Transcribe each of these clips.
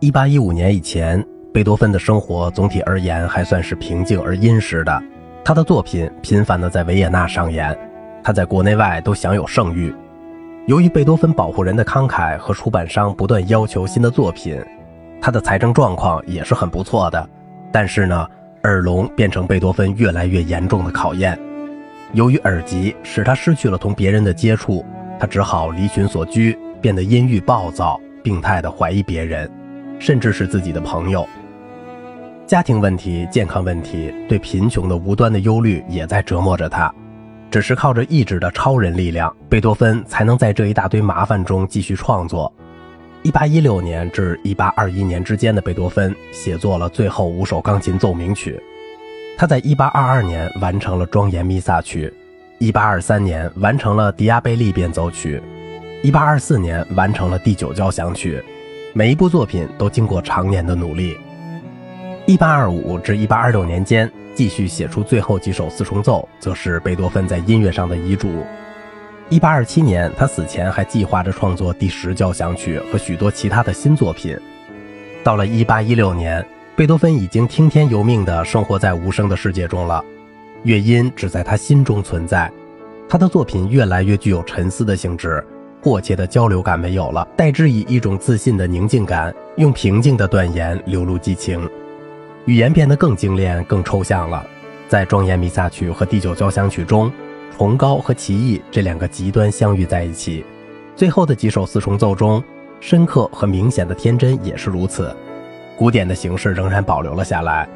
一八一五年以前，贝多芬的生活总体而言还算是平静而殷实的。他的作品频繁地在维也纳上演，他在国内外都享有盛誉。由于贝多芬保护人的慷慨和出版商不断要求新的作品，他的财政状况也是很不错的。但是呢，耳聋变成贝多芬越来越严重的考验。由于耳疾使他失去了同别人的接触，他只好离群所居，变得阴郁暴躁，病态地怀疑别人。甚至是自己的朋友。家庭问题、健康问题，对贫穷的无端的忧虑也在折磨着他。只是靠着意志的超人力量，贝多芬才能在这一大堆麻烦中继续创作。一八一六年至一八二一年之间的贝多芬写作了最后五首钢琴奏鸣曲。他在一八二二年完成了庄严弥撒曲，一八二三年完成了迪亚贝利变奏曲，一八二四年完成了第九交响曲。每一部作品都经过长年的努力。一八二五至一八二六年间，继续写出最后几首四重奏，则是贝多芬在音乐上的遗嘱。一八二七年，他死前还计划着创作第十交响曲和许多其他的新作品。到了一八一六年，贝多芬已经听天由命地生活在无声的世界中了，乐音只在他心中存在。他的作品越来越具有沉思的性质。迫切的交流感没有了，代之以一种自信的宁静感，用平静的断言流露激情，语言变得更精炼、更抽象了。在庄严弥撒曲和第九交响曲中，崇高和奇异这两个极端相遇在一起。最后的几首四重奏中，深刻和明显的天真也是如此。古典的形式仍然保留了下来，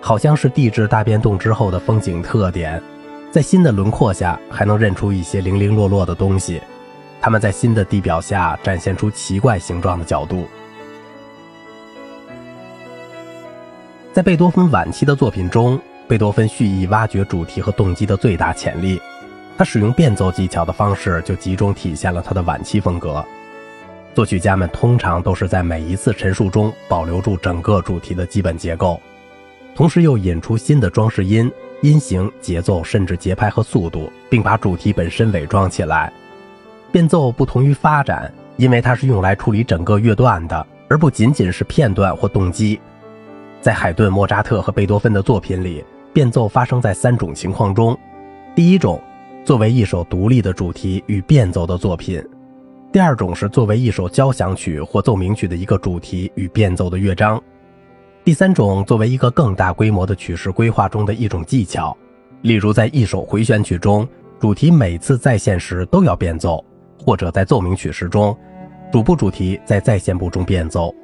好像是地质大变动之后的风景特点，在新的轮廓下还能认出一些零零落落的东西。他们在新的地表下展现出奇怪形状的角度。在贝多芬晚期的作品中，贝多芬蓄意挖掘主题和动机的最大潜力。他使用变奏技巧的方式，就集中体现了他的晚期风格。作曲家们通常都是在每一次陈述中保留住整个主题的基本结构，同时又引出新的装饰音、音型、节奏，甚至节拍和速度，并把主题本身伪装起来。变奏不同于发展，因为它是用来处理整个乐段的，而不仅仅是片段或动机。在海顿、莫扎特和贝多芬的作品里，变奏发生在三种情况中：第一种，作为一首独立的主题与变奏的作品；第二种是作为一首交响曲或奏鸣曲的一个主题与变奏的乐章；第三种作为一个更大规模的曲式规划中的一种技巧，例如在一首回旋曲中，主题每次再现时都要变奏。或者在奏鸣曲式中，主部主题在再现部中变奏。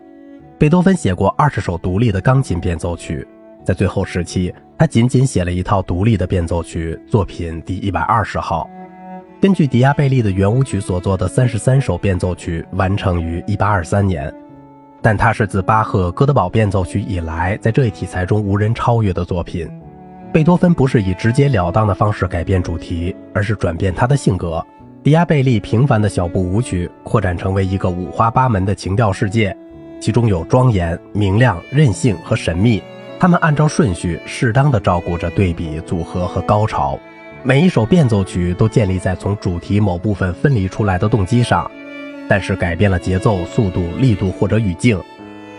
贝多芬写过二十首独立的钢琴变奏曲，在最后时期，他仅仅写了一套独立的变奏曲作品第一百二十号。根据迪亚贝利的圆舞曲所作的三十三首变奏曲完成于一八二三年，但它是自巴赫《哥德堡变奏曲》以来，在这一题材中无人超越的作品。贝多芬不是以直截了当的方式改变主题，而是转变他的性格。迪亚贝利平凡的小步舞曲扩展成为一个五花八门的情调世界，其中有庄严、明亮、任性和神秘。他们按照顺序适当的照顾着对比、组合和高潮。每一首变奏曲都建立在从主题某部分分离出来的动机上，但是改变了节奏、速度、力度或者语境，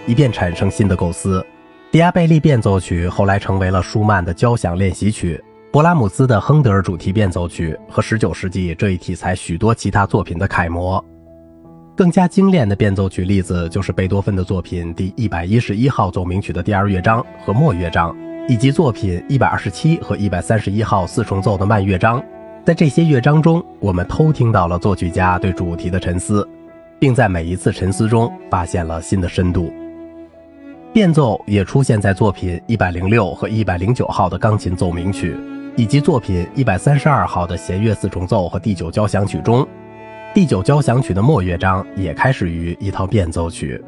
以便产生新的构思。迪亚贝利变奏曲后来成为了舒曼的交响练习曲。勃拉姆斯的亨德尔主题变奏曲和19世纪这一题材许多其他作品的楷模。更加精炼的变奏曲例子就是贝多芬的作品第一百一十一号奏鸣曲的第二乐章和末乐章，以及作品一百二十七和一百三十一号四重奏的慢乐章。在这些乐章中，我们偷听到了作曲家对主题的沉思，并在每一次沉思中发现了新的深度。变奏也出现在作品一百零六和一百零九号的钢琴奏鸣曲。以及作品一百三十二号的弦乐四重奏和第九交响曲中，第九交响曲的末乐章也开始于一套变奏曲。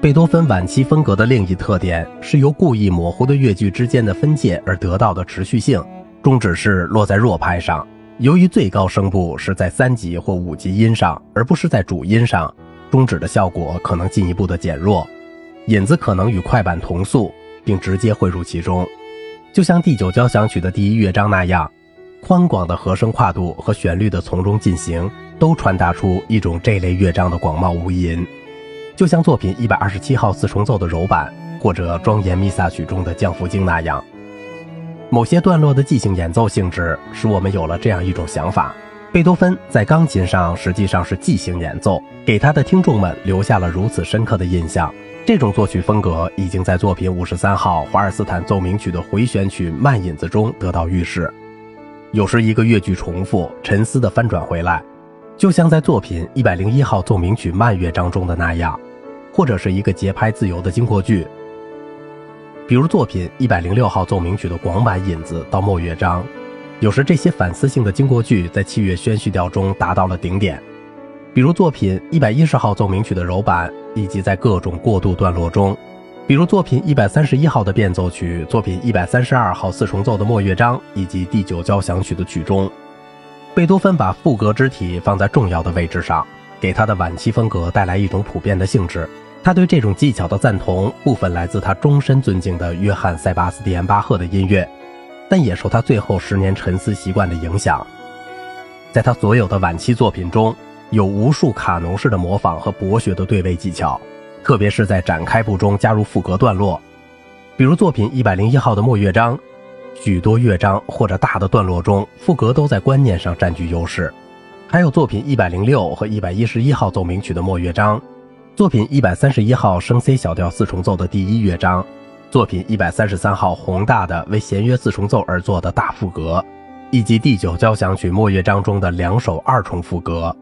贝多芬晚期风格的另一特点是由故意模糊的乐句之间的分界而得到的持续性，终止是落在弱拍上。由于最高声部是在三级或五级音上，而不是在主音上，终止的效果可能进一步的减弱，引子可能与快板同速，并直接汇入其中。就像第九交响曲的第一乐章那样，宽广的和声跨度和旋律的从中进行，都传达出一种这类乐章的广袤无垠。就像作品一百二十七号四重奏的柔版，或者庄严弥撒曲中的降福经那样。某些段落的即兴演奏性质，使我们有了这样一种想法：贝多芬在钢琴上实际上是即兴演奏，给他的听众们留下了如此深刻的印象。这种作曲风格已经在作品五十三号华尔斯坦奏鸣曲的回旋曲慢引子中得到预示。有时一个乐句重复、沉思的翻转回来，就像在作品一百零一号奏鸣曲慢乐章中的那样，或者是一个节拍自由的经过句。比如作品一百零六号奏鸣曲的广板引子到末乐章，有时这些反思性的经过句在器乐宣叙调中达到了顶点。比如作品一百一十号奏鸣曲的柔板。以及在各种过渡段落中，比如作品一百三十一号的变奏曲、作品一百三十二号四重奏的末乐章以及第九交响曲的曲中，贝多芬把赋格肢体放在重要的位置上，给他的晚期风格带来一种普遍的性质。他对这种技巧的赞同，部分来自他终身尊敬的约翰·塞巴斯蒂安·巴赫的音乐，但也受他最后十年沉思习惯的影响。在他所有的晚期作品中。有无数卡农式的模仿和博学的对位技巧，特别是在展开部中加入副格段落，比如作品一百零一号的末乐章，许多乐章或者大的段落中，副格都在观念上占据优势。还有作品一百零六和一百一十一号奏鸣曲的末乐章，作品一百三十一号升 C 小调四重奏的第一乐章，作品一百三十三号宏大的为弦乐四重奏而作的大副格，以及第九交响曲末乐章中的两首二重副格。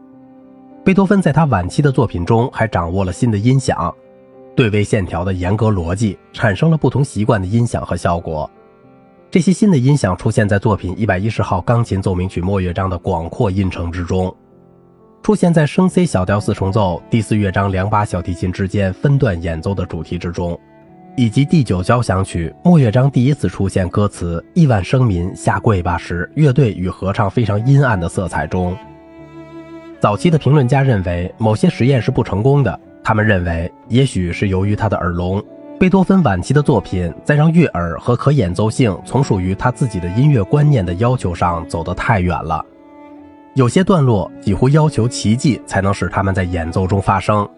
贝多芬在他晚期的作品中还掌握了新的音响，对位线条的严格逻辑产生了不同习惯的音响和效果。这些新的音响出现在作品一百一十号钢琴奏鸣曲末乐章的广阔音程之中，出现在升 C 小调四重奏第四乐章两把小提琴之间分段演奏的主题之中，以及第九交响曲末乐章第一次出现歌词“亿万生民下跪吧”时，乐队与合唱非常阴暗的色彩中。早期的评论家认为某些实验是不成功的。他们认为，也许是由于他的耳聋。贝多芬晚期的作品在让悦耳和可演奏性从属于他自己的音乐观念的要求上走得太远了。有些段落几乎要求奇迹才能使他们在演奏中发生，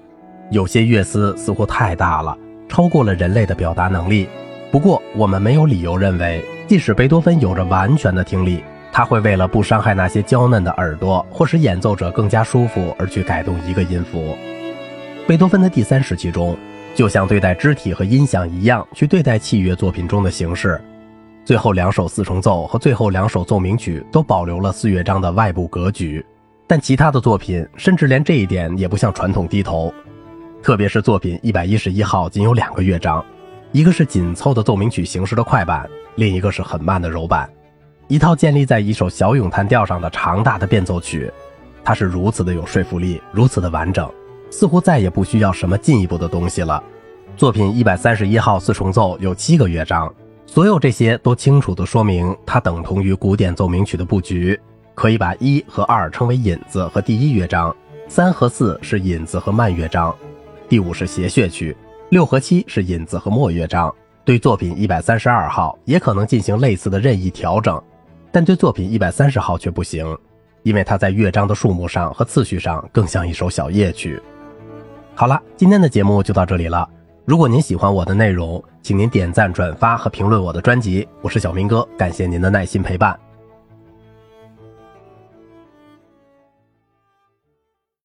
有些乐思似乎太大了，超过了人类的表达能力。不过，我们没有理由认为，即使贝多芬有着完全的听力。他会为了不伤害那些娇嫩的耳朵，或使演奏者更加舒服而去改动一个音符。贝多芬的第三时期中，就像对待肢体和音响一样去对待器乐作品中的形式。最后两首四重奏和最后两首奏鸣曲都保留了四乐章的外部格局，但其他的作品甚至连这一点也不向传统低头。特别是作品一百一十一号仅有两个乐章，一个是紧凑的奏鸣曲形式的快板，另一个是很慢的柔板。一套建立在一首小咏叹调上的长大的变奏曲，它是如此的有说服力，如此的完整，似乎再也不需要什么进一步的东西了。作品一百三十一号四重奏有七个乐章，所有这些都清楚地说明它等同于古典奏鸣曲的布局。可以把一和二称为引子和第一乐章，三和四是引子和慢乐章，第五是谐谑曲，六和七是引子和末乐章。对作品一百三十二号也可能进行类似的任意调整。但对作品一百三十号却不行，因为它在乐章的数目上和次序上更像一首小夜曲。好了，今天的节目就到这里了。如果您喜欢我的内容，请您点赞、转发和评论我的专辑。我是小明哥，感谢您的耐心陪伴。